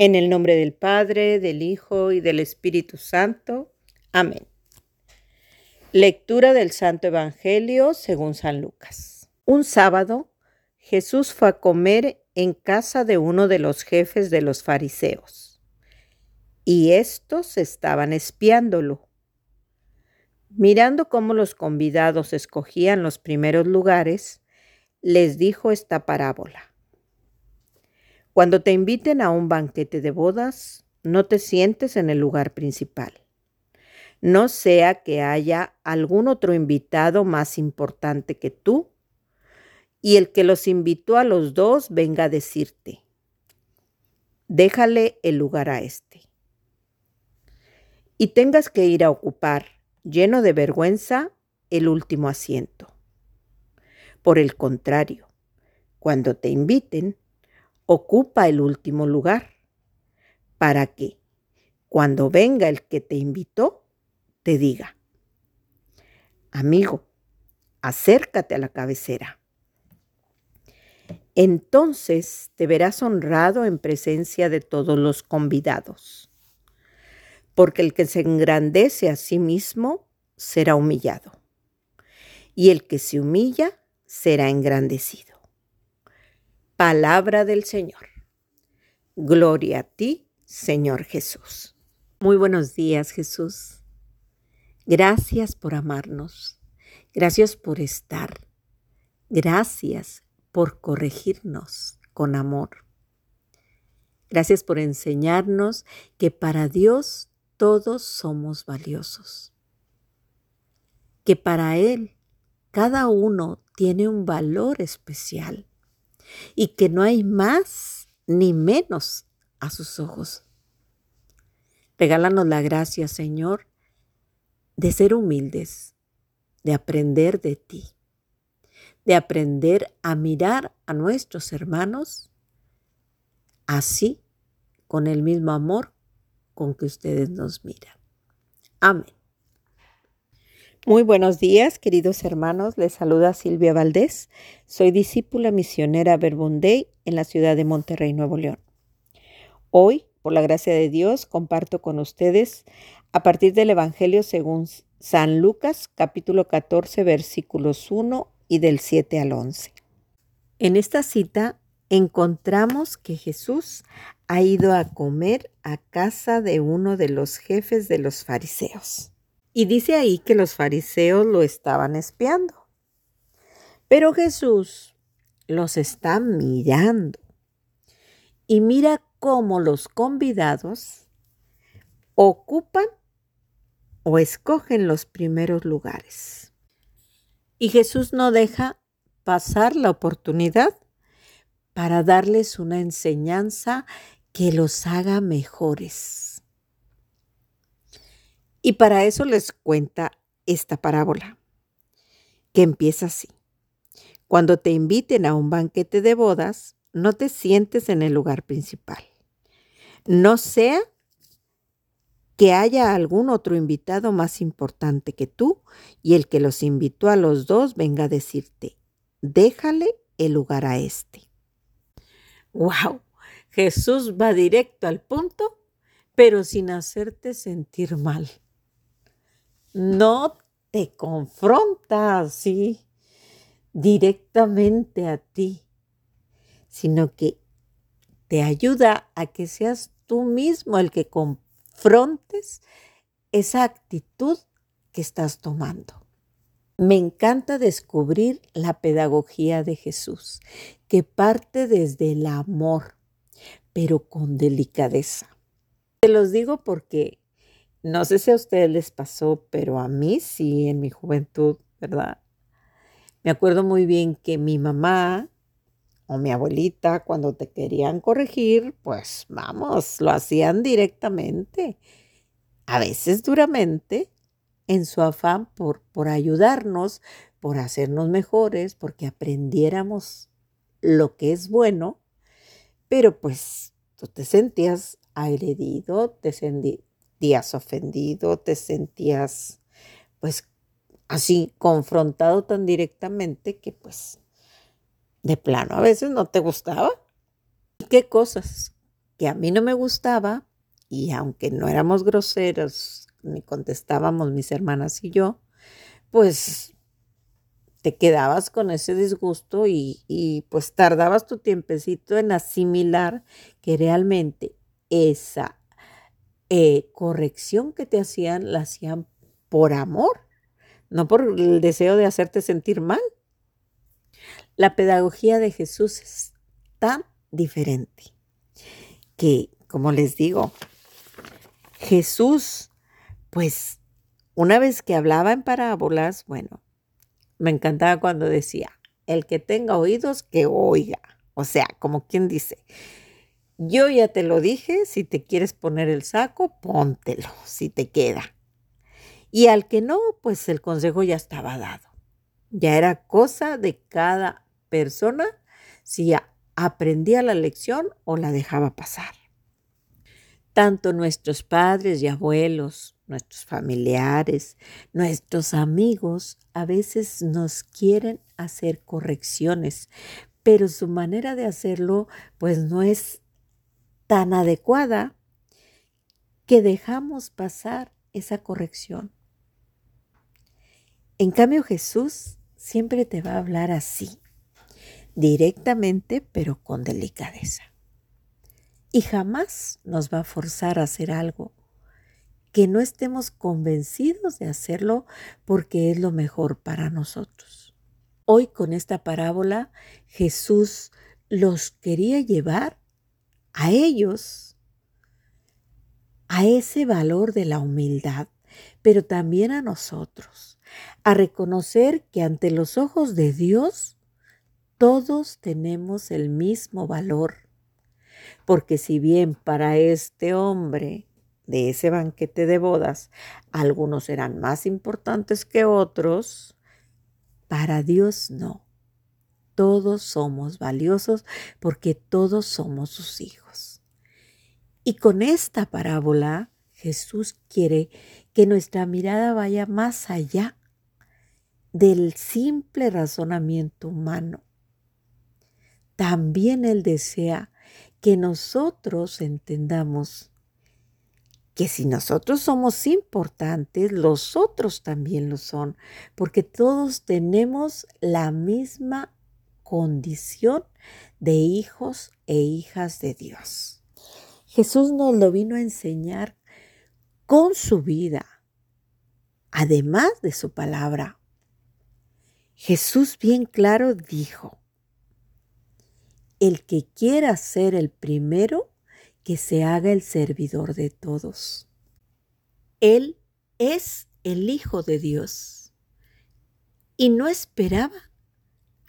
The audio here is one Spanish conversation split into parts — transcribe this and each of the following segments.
En el nombre del Padre, del Hijo y del Espíritu Santo. Amén. Lectura del Santo Evangelio según San Lucas. Un sábado, Jesús fue a comer en casa de uno de los jefes de los fariseos, y estos estaban espiándolo. Mirando cómo los convidados escogían los primeros lugares, les dijo esta parábola. Cuando te inviten a un banquete de bodas, no te sientes en el lugar principal. No sea que haya algún otro invitado más importante que tú y el que los invitó a los dos venga a decirte, déjale el lugar a este. Y tengas que ir a ocupar, lleno de vergüenza, el último asiento. Por el contrario, cuando te inviten, ocupa el último lugar, para que cuando venga el que te invitó, te diga, amigo, acércate a la cabecera. Entonces te verás honrado en presencia de todos los convidados, porque el que se engrandece a sí mismo será humillado, y el que se humilla será engrandecido. Palabra del Señor. Gloria a ti, Señor Jesús. Muy buenos días, Jesús. Gracias por amarnos. Gracias por estar. Gracias por corregirnos con amor. Gracias por enseñarnos que para Dios todos somos valiosos. Que para Él cada uno tiene un valor especial y que no hay más ni menos a sus ojos. Regálanos la gracia, Señor, de ser humildes, de aprender de ti, de aprender a mirar a nuestros hermanos así, con el mismo amor con que ustedes nos miran. Amén. Muy buenos días, queridos hermanos. Les saluda Silvia Valdés. Soy discípula misionera Verbundey en la ciudad de Monterrey, Nuevo León. Hoy, por la gracia de Dios, comparto con ustedes a partir del Evangelio según San Lucas, capítulo 14, versículos 1 y del 7 al 11. En esta cita encontramos que Jesús ha ido a comer a casa de uno de los jefes de los fariseos. Y dice ahí que los fariseos lo estaban espiando. Pero Jesús los está mirando. Y mira cómo los convidados ocupan o escogen los primeros lugares. Y Jesús no deja pasar la oportunidad para darles una enseñanza que los haga mejores. Y para eso les cuenta esta parábola, que empieza así. Cuando te inviten a un banquete de bodas, no te sientes en el lugar principal. No sea que haya algún otro invitado más importante que tú y el que los invitó a los dos venga a decirte, déjale el lugar a este. ¡Wow! Jesús va directo al punto, pero sin hacerte sentir mal no te confronta así directamente a ti, sino que te ayuda a que seas tú mismo el que confrontes esa actitud que estás tomando. Me encanta descubrir la pedagogía de Jesús, que parte desde el amor, pero con delicadeza. Te los digo porque no sé si a ustedes les pasó, pero a mí sí, en mi juventud, ¿verdad? Me acuerdo muy bien que mi mamá o mi abuelita, cuando te querían corregir, pues vamos, lo hacían directamente, a veces duramente, en su afán por, por ayudarnos, por hacernos mejores, porque aprendiéramos lo que es bueno, pero pues tú te sentías agredido, te, sentías ofendido, te sentías pues así confrontado tan directamente que pues de plano a veces no te gustaba. ¿Qué cosas que a mí no me gustaba y aunque no éramos groseros ni contestábamos mis hermanas y yo, pues te quedabas con ese disgusto y, pues tardabas tu tiempecito en asimilar que realmente esa eh, corrección que te hacían la hacían por amor, no por el deseo de hacerte sentir mal. La pedagogía de Jesús es tan diferente que, como les digo, Jesús, pues una vez que hablaba en parábolas, bueno, me encantaba cuando decía, el que tenga oídos, que oiga. O sea, como quien dice, yo ya te lo dije, si te quieres poner el saco, póntelo, si te queda. Y al que no, pues el consejo ya estaba dado. Ya era cosa de cada persona si aprendía la lección o la dejaba pasar. Tanto nuestros padres y abuelos, nuestros familiares, nuestros amigos a veces nos quieren hacer correcciones, pero su manera de hacerlo pues no es tan adecuada que dejamos pasar esa corrección. En cambio Jesús siempre te va a hablar así, directamente pero con delicadeza. Y jamás nos va a forzar a hacer algo que no estemos convencidos de hacerlo porque es lo mejor para nosotros. Hoy con esta parábola Jesús los quería llevar a ellos a ese valor de la humildad, pero también a nosotros, a reconocer que ante los ojos de Dios todos tenemos el mismo valor. Porque si bien para este hombre de ese banquete de bodas, algunos eran más importantes que otros, para Dios no. Todos somos valiosos porque todos somos sus hijos. Y con esta parábola, Jesús quiere que nuestra mirada vaya más allá del simple razonamiento humano. También Él desea que nosotros entendamos que si nosotros somos importantes, los otros también lo son, porque todos tenemos la misma condición de hijos e hijas de Dios. Jesús nos lo vino a enseñar con su vida, además de su palabra. Jesús bien claro dijo, el que quiera ser el primero, que se haga el servidor de todos. Él es el Hijo de Dios y no esperaba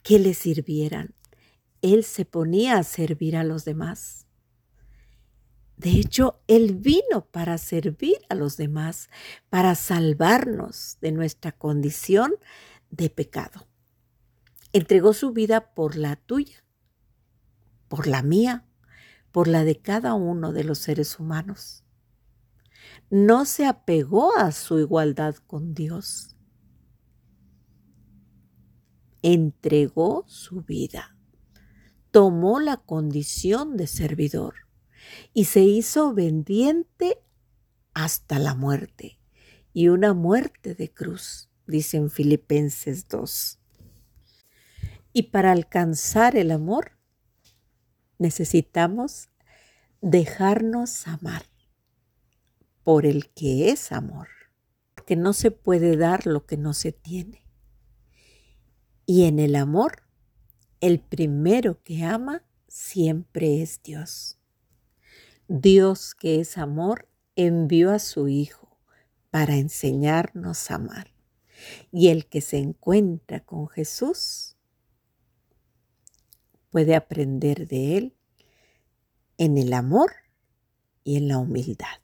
que le sirvieran. Él se ponía a servir a los demás. De hecho, Él vino para servir a los demás, para salvarnos de nuestra condición de pecado. Entregó su vida por la tuya, por la mía, por la de cada uno de los seres humanos. No se apegó a su igualdad con Dios. Entregó su vida. Tomó la condición de servidor y se hizo obediente hasta la muerte y una muerte de cruz, dicen Filipenses 2. Y para alcanzar el amor necesitamos dejarnos amar por el que es amor, que no se puede dar lo que no se tiene. Y en el amor, el primero que ama siempre es Dios. Dios que es amor envió a su Hijo para enseñarnos a amar. Y el que se encuentra con Jesús puede aprender de Él en el amor y en la humildad.